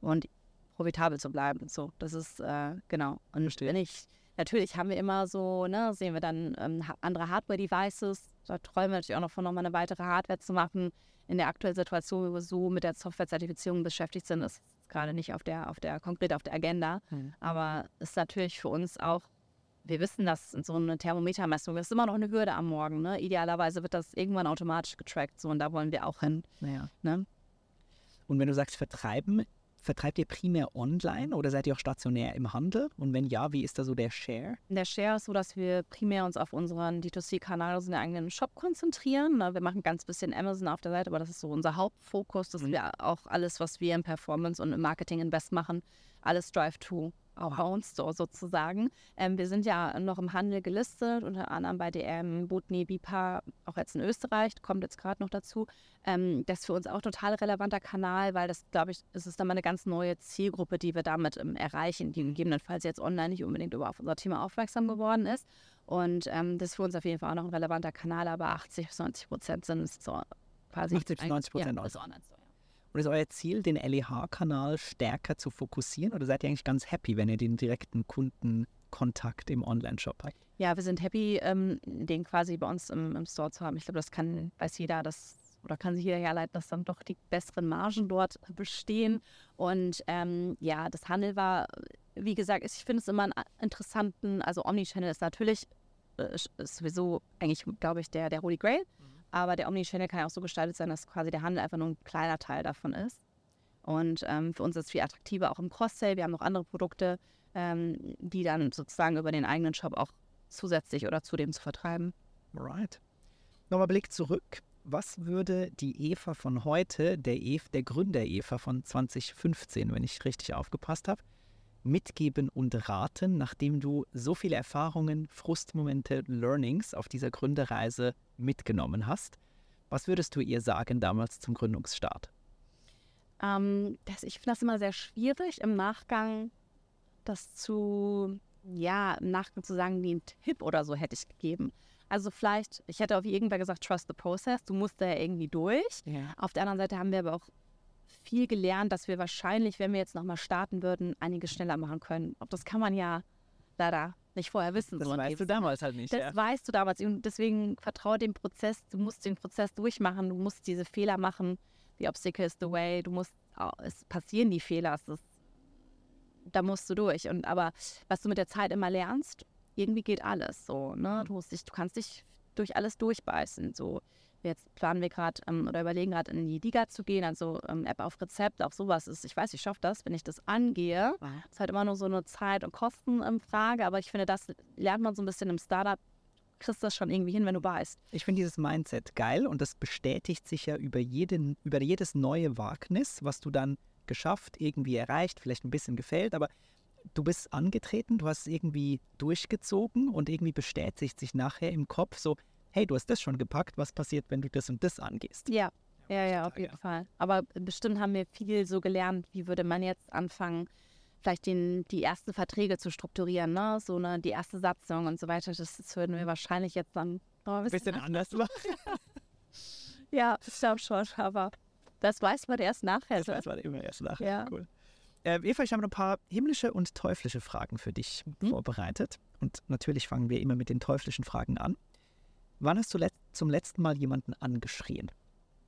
und profitabel zu bleiben. So, das ist äh, genau. Und Verstehe. wenn ich Natürlich haben wir immer so, ne, sehen wir dann ähm, andere Hardware-Devices. Da träumen wir natürlich auch noch von, nochmal eine weitere Hardware zu machen. In der aktuellen Situation, wo wir so mit der Software-Zertifizierung beschäftigt sind, ist gerade nicht auf der, auf der, konkret auf der Agenda. Mhm. Aber ist natürlich für uns auch, wir wissen, dass so eine Thermometermessung ist immer noch eine Hürde am Morgen. Ne? Idealerweise wird das irgendwann automatisch getrackt, so und da wollen wir auch hin. Ja. Ne? Und wenn du sagst vertreiben, Vertreibt ihr primär online oder seid ihr auch stationär im Handel? Und wenn ja, wie ist da so der Share? Der Share ist so, dass wir primär uns auf unseren D2C-Kanal, also den eigenen Shop konzentrieren. Wir machen ganz bisschen Amazon auf der Seite, aber das ist so unser Hauptfokus, dass mhm. wir auch alles, was wir im Performance und im Marketing Invest machen, alles Drive-to Own Store sozusagen. Ähm, wir sind ja noch im Handel gelistet, unter anderem bei DM, Botni, Bipa, auch jetzt in Österreich, kommt jetzt gerade noch dazu. Ähm, das ist für uns auch total relevanter Kanal, weil das, glaube ich, ist es dann mal eine ganz neue Zielgruppe, die wir damit ähm, erreichen, die gegebenenfalls jetzt online nicht unbedingt über auf unser Thema aufmerksam geworden ist. Und ähm, das ist für uns auf jeden Fall auch noch ein relevanter Kanal, aber 80 bis 90 Prozent sind es so quasi. 80 bis 90 Prozent ja, online. Und ist euer Ziel, den LEH-Kanal stärker zu fokussieren oder seid ihr eigentlich ganz happy, wenn ihr den direkten Kundenkontakt im Online-Shop habt? Ja, wir sind happy, ähm, den quasi bei uns im, im, Store zu haben. Ich glaube, das kann, weiß jeder, das oder kann sich jeder herleiten, dass dann doch die besseren Margen dort bestehen. Und ähm, ja, das Handel war, wie gesagt, ich finde es immer einen interessanten, also Omnichannel ist natürlich äh, ist sowieso eigentlich, glaube ich, der, der Holy Grail. Aber der Omnichannel kann ja auch so gestaltet sein, dass quasi der Handel einfach nur ein kleiner Teil davon ist. Und ähm, für uns ist es viel attraktiver auch im Cross-Sale. Wir haben noch andere Produkte, ähm, die dann sozusagen über den eigenen Shop auch zusätzlich oder zudem zu vertreiben. Alright. Nochmal Blick zurück. Was würde die Eva von heute, der, Eve, der Gründer Eva von 2015, wenn ich richtig aufgepasst habe, mitgeben und raten, nachdem du so viele Erfahrungen, Frustmomente, Learnings auf dieser Gründerreise mitgenommen hast? Was würdest du ihr sagen damals zum Gründungsstart? Ähm, das, ich finde das immer sehr schwierig, im Nachgang das zu, ja, im Nachgang zu sagen, den Tipp oder so hätte ich gegeben. Also vielleicht, ich hätte auf irgendwer gesagt, trust the process, du musst da ja irgendwie durch. Ja. Auf der anderen Seite haben wir aber auch viel gelernt, dass wir wahrscheinlich, wenn wir jetzt nochmal starten würden, einiges schneller machen können. Ob das kann man ja leider nicht vorher wissen. Das so weißt du damals halt nicht. Das ja. weißt du damals. Und deswegen vertraue dem Prozess. Du musst den Prozess durchmachen. Du musst diese Fehler machen. The obstacle is the way. Du musst, es passieren die Fehler. Es ist, da musst du durch. Und aber was du mit der Zeit immer lernst, irgendwie geht alles so. Ne? Du, musst dich, du kannst dich durch alles durchbeißen. So Jetzt planen wir gerade ähm, oder überlegen gerade in die Liga zu gehen, also ähm, App auf Rezept, auch sowas ist. Ich weiß, ich schaffe das, wenn ich das angehe. Ja. ist halt immer nur so eine Zeit- und Kostenfrage, aber ich finde, das lernt man so ein bisschen im Startup. Kriegst das schon irgendwie hin, wenn du weißt. Ich finde dieses Mindset geil und das bestätigt sich ja über, jeden, über jedes neue Wagnis, was du dann geschafft, irgendwie erreicht, vielleicht ein bisschen gefällt, aber du bist angetreten, du hast es irgendwie durchgezogen und irgendwie bestätigt sich nachher im Kopf so, hey, du hast das schon gepackt, was passiert, wenn du das und das angehst? Ja, ja, ja, auf jeden Fall. Aber bestimmt haben wir viel so gelernt, wie würde man jetzt anfangen, vielleicht den, die ersten Verträge zu strukturieren, ne? So eine, die erste Satzung und so weiter. Das, das würden wir wahrscheinlich jetzt dann noch ein bisschen, bisschen anders machen. (laughs) ja, ich glaube schon, aber das weiß man erst nachher. Das weiß man immer erst nachher. Ja. Cool. Äh, Eva, ich habe noch ein paar himmlische und teuflische Fragen für dich mhm. vorbereitet. Und natürlich fangen wir immer mit den teuflischen Fragen an. Wann hast du let zum letzten Mal jemanden angeschrien?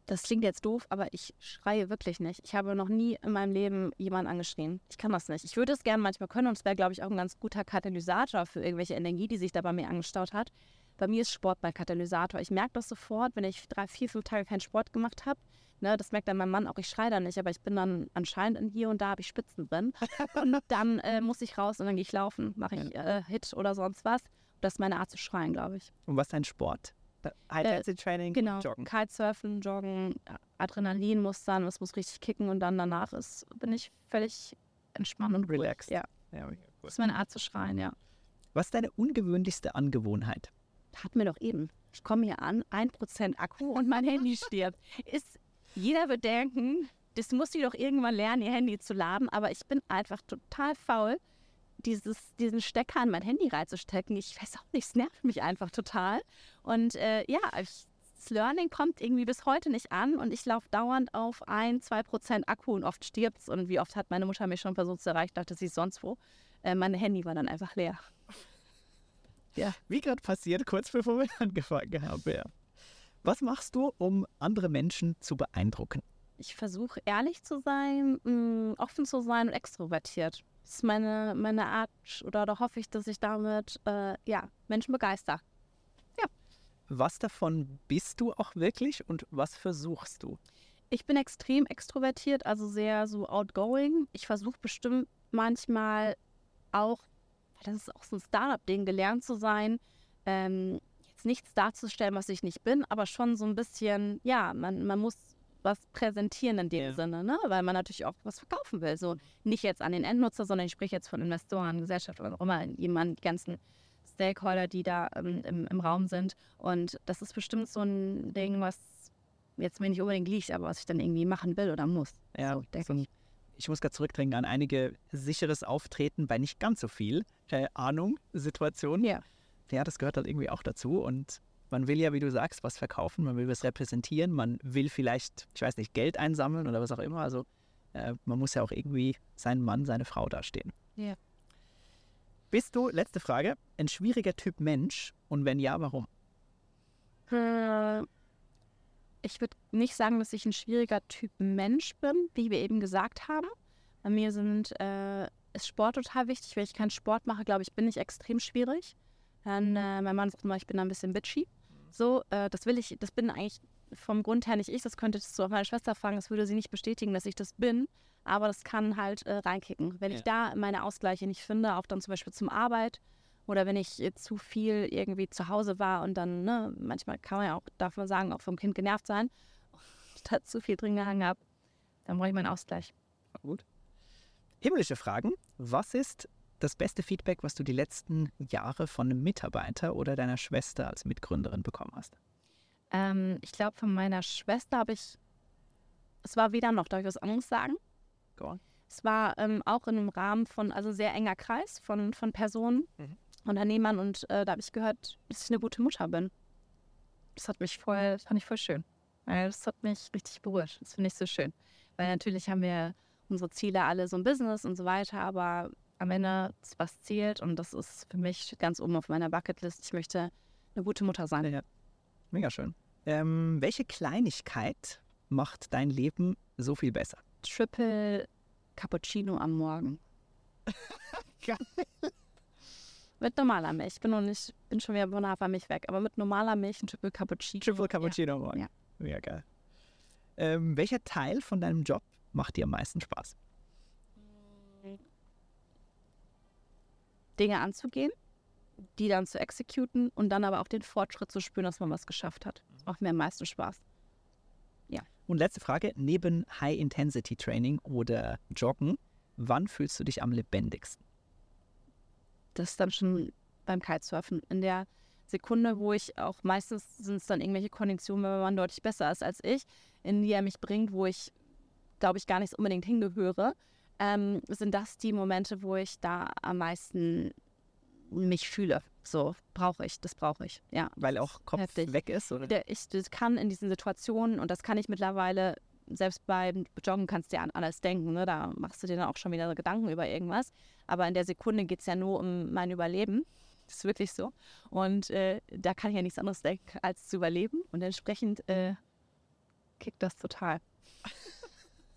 Das klingt jetzt doof, aber ich schreie wirklich nicht. Ich habe noch nie in meinem Leben jemanden angeschrien. Ich kann das nicht. Ich würde es gerne manchmal können und es wäre, glaube ich, auch ein ganz guter Katalysator für irgendwelche Energie, die sich da bei mir angestaut hat. Bei mir ist Sport mein Katalysator. Ich merke das sofort, wenn ich drei, vier, fünf Tage keinen Sport gemacht habe. Ne, das merkt dann mein Mann auch, ich schreie da nicht, aber ich bin dann anscheinend in hier und da habe ich Spitzen drin. und dann äh, muss ich raus und dann gehe ich laufen, mache ich äh, Hit oder sonst was. Das ist meine Art zu schreien, glaube ich. Und was ist dein Sport? High-Intensity-Training, äh, genau. Joggen. Kitesurfen, Joggen, Adrenalin muss dann, es muss richtig kicken und dann danach ist, bin ich völlig entspannt und relaxed. Ja. ja cool. Das ist meine Art zu schreien, ja. Was ist deine ungewöhnlichste Angewohnheit? Hatten wir doch eben. Ich komme hier an, 1% Akku und mein Handy (laughs) stirbt. Ist, jeder wird denken, das muss die doch irgendwann lernen, ihr Handy zu laden, aber ich bin einfach total faul dieses, diesen Stecker an mein Handy reinzustecken. Ich weiß auch nicht, es nervt mich einfach total. Und äh, ja, ich, das Learning kommt irgendwie bis heute nicht an und ich laufe dauernd auf ein, zwei Prozent Akku und oft stirbt es. Und wie oft hat meine Mutter mich schon versucht zu erreichen, dachte sie sonst wo. Äh, mein Handy war dann einfach leer. (laughs) Ja. Wie gerade passiert, kurz bevor wir (laughs) angefangen haben. Ja. Was machst du, um andere Menschen zu beeindrucken? Ich versuche ehrlich zu sein, mh, offen zu sein und extrovertiert. Das ist meine, meine Art oder da hoffe ich, dass ich damit äh, ja, Menschen begeister. Was davon bist du auch wirklich und was versuchst du? Ich bin extrem extrovertiert, also sehr so outgoing. Ich versuche bestimmt manchmal auch, das ist auch so ein Startup-Ding, gelernt zu sein, ähm, jetzt nichts darzustellen, was ich nicht bin, aber schon so ein bisschen, ja, man, man muss was präsentieren in dem Ja. Sinne, ne? weil man natürlich auch was verkaufen will. So nicht jetzt an den Endnutzer, sondern ich spreche jetzt von Investoren, Gesellschaft oder auch immer, jemand, die ganzen Stakeholder, die da ähm, im, im Raum sind. Und das ist bestimmt so ein Ding, was jetzt mir nicht unbedingt liegt, aber was ich dann irgendwie machen will oder muss. Ja, so, denke so ich. Ich muss gerade zurückdenken an einige sicheres Auftreten bei nicht ganz so viel äh, Ahnung Situationen. Ja. Ja, das gehört halt irgendwie auch dazu und man will ja, wie du sagst, was verkaufen, man will was repräsentieren, man will vielleicht, ich weiß nicht, Geld einsammeln oder was auch immer. Also äh, man muss ja auch irgendwie seinen Mann, seine Frau dastehen. Ja. Bist du, letzte Frage, ein schwieriger Typ Mensch und wenn ja, warum? Äh, Ich würde nicht sagen, dass ich ein schwieriger Typ Mensch bin, wie wir eben gesagt haben. Bei mir sind, äh, ist Sport total wichtig. Wenn ich keinen Sport mache, glaube ich, bin ich extrem schwierig. Dann, äh, mein Mann sagt immer, ich bin ein bisschen bitchy. So, äh, das will ich, das bin eigentlich vom Grund her nicht ich. Das könntest du auch meine Schwester fragen, das würde sie nicht bestätigen, dass ich das bin. Aber das kann halt äh, reinkicken. Wenn ich da meine Ausgleiche nicht finde, auch dann zum Beispiel zum Arbeit oder wenn ich äh, zu viel irgendwie zu Hause war und dann, ne, manchmal kann man ja auch, darf man sagen, auch vom Kind genervt sein (laughs) und da zu viel drin gehangen habe, dann brauche ich meinen Ausgleich. Gut. Himmlische Fragen. Was ist das beste Feedback, was du die letzten Jahre von einem Mitarbeiter oder deiner Schwester als Mitgründerin bekommen hast? Ähm, ich glaube, von meiner Schwester habe ich, es war weder noch, darf ich was anderes sagen? Go on. Es war ähm, auch in einem Rahmen von, also sehr enger Kreis von, von Personen, Mhm. Unternehmern und äh, da habe ich gehört, dass ich eine gute Mutter bin. Das hat mich voll, das fand ich voll schön. Weil das hat mich richtig berührt. Das finde ich so schön. Weil natürlich haben wir unsere Ziele alle so im Business und so weiter, aber am Ende was zählt und das ist für mich ganz oben auf meiner Bucketlist. Ich möchte eine gute Mutter sein. Ja. Mega schön. Ähm, welche Kleinigkeit macht dein Leben so viel besser? Triple Cappuccino am Morgen. (laughs) Geil. Mit normaler Milch. Ich bin noch nicht, bin schon wieder von Hafermilch weg, aber mit normaler Milch ein Triple Cappuccino. Triple Cappuccino morgen. Ja. Mega geil. Ähm, welcher Teil von deinem Job macht dir am meisten Spaß? Dinge anzugehen, die dann zu exekuten und dann aber auch den Fortschritt zu spüren, dass man was geschafft hat. Das macht mir am meisten Spaß. Und letzte Frage, neben High-Intensity-Training oder Joggen, wann fühlst du dich am lebendigsten? Das ist dann schon beim Kitesurfen. In der Sekunde, wo ich auch meistens sind es dann irgendwelche Konditionen, wenn man deutlich besser ist als ich, in die er mich bringt, wo ich, glaube ich, gar nicht unbedingt hingehöre, ähm, sind das die Momente, wo ich da am meisten mich fühle. So brauche ich, das brauche ich. Ja. Weil auch Kopf Heftig. weg ist? Oder? der, ich das kann in diesen Situationen und das kann ich mittlerweile, selbst beim Joggen kannst du ja an alles denken, ne? da machst du dir dann auch schon wieder Gedanken über irgendwas. Aber in der Sekunde geht es ja nur um mein Überleben. Das ist wirklich so. Und äh, da kann ich ja nichts anderes denken, als zu überleben. Und entsprechend äh, kickt das total.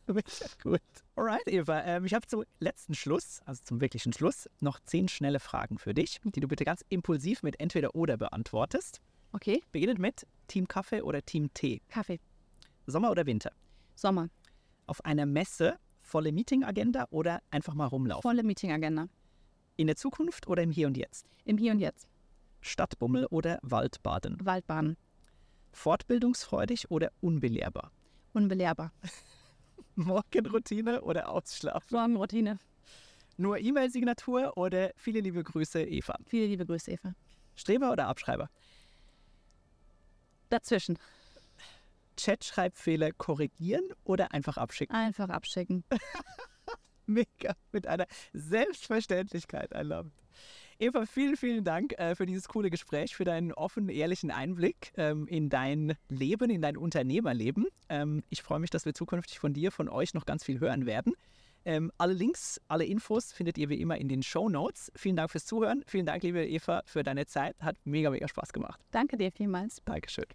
(laughs) Gut. Alright, Eva. Ähm, ich habe zum letzten Schluss, also zum wirklichen Schluss, noch zehn schnelle Fragen für dich, die du bitte ganz impulsiv mit entweder oder beantwortest. Okay, Beginnend mit Team Kaffee oder Team Tee. Kaffee, Sommer oder Winter? Sommer, Auf einer Messe volle Meeting-Agenda oder einfach mal rumlaufen? volle Meetingagenda. In der Zukunft oder im Hier und Jetzt? Im Hier und Jetzt, Stadtbummel oder Waldbaden? Waldbahn, Fortbildungsfreudig oder unbelehrbar? unbelehrbar, (laughs) Morgenroutine oder Ausschlafen? Morgenroutine. Nur E-Mail-Signatur oder viele liebe Grüße, Eva? Viele liebe Grüße, Eva. Streber oder Abschreiber? Dazwischen, Chatschreibfehler korrigieren oder einfach abschicken? einfach abschicken. (laughs) Mega, mit einer Selbstverständlichkeit erlaubt. Eva, vielen, vielen Dank äh, für dieses coole Gespräch, für deinen offenen, ehrlichen Einblick ähm, in dein Leben, in dein Unternehmerleben. Ähm, ich freue mich, dass wir zukünftig von dir, von euch noch ganz viel hören werden. Ähm, alle Links, alle Infos findet ihr wie immer in den Show Notes. Vielen Dank fürs Zuhören. Vielen Dank, liebe Eva, für deine Zeit. Hat mega, mega Spaß gemacht. Danke dir vielmals. Dankeschön.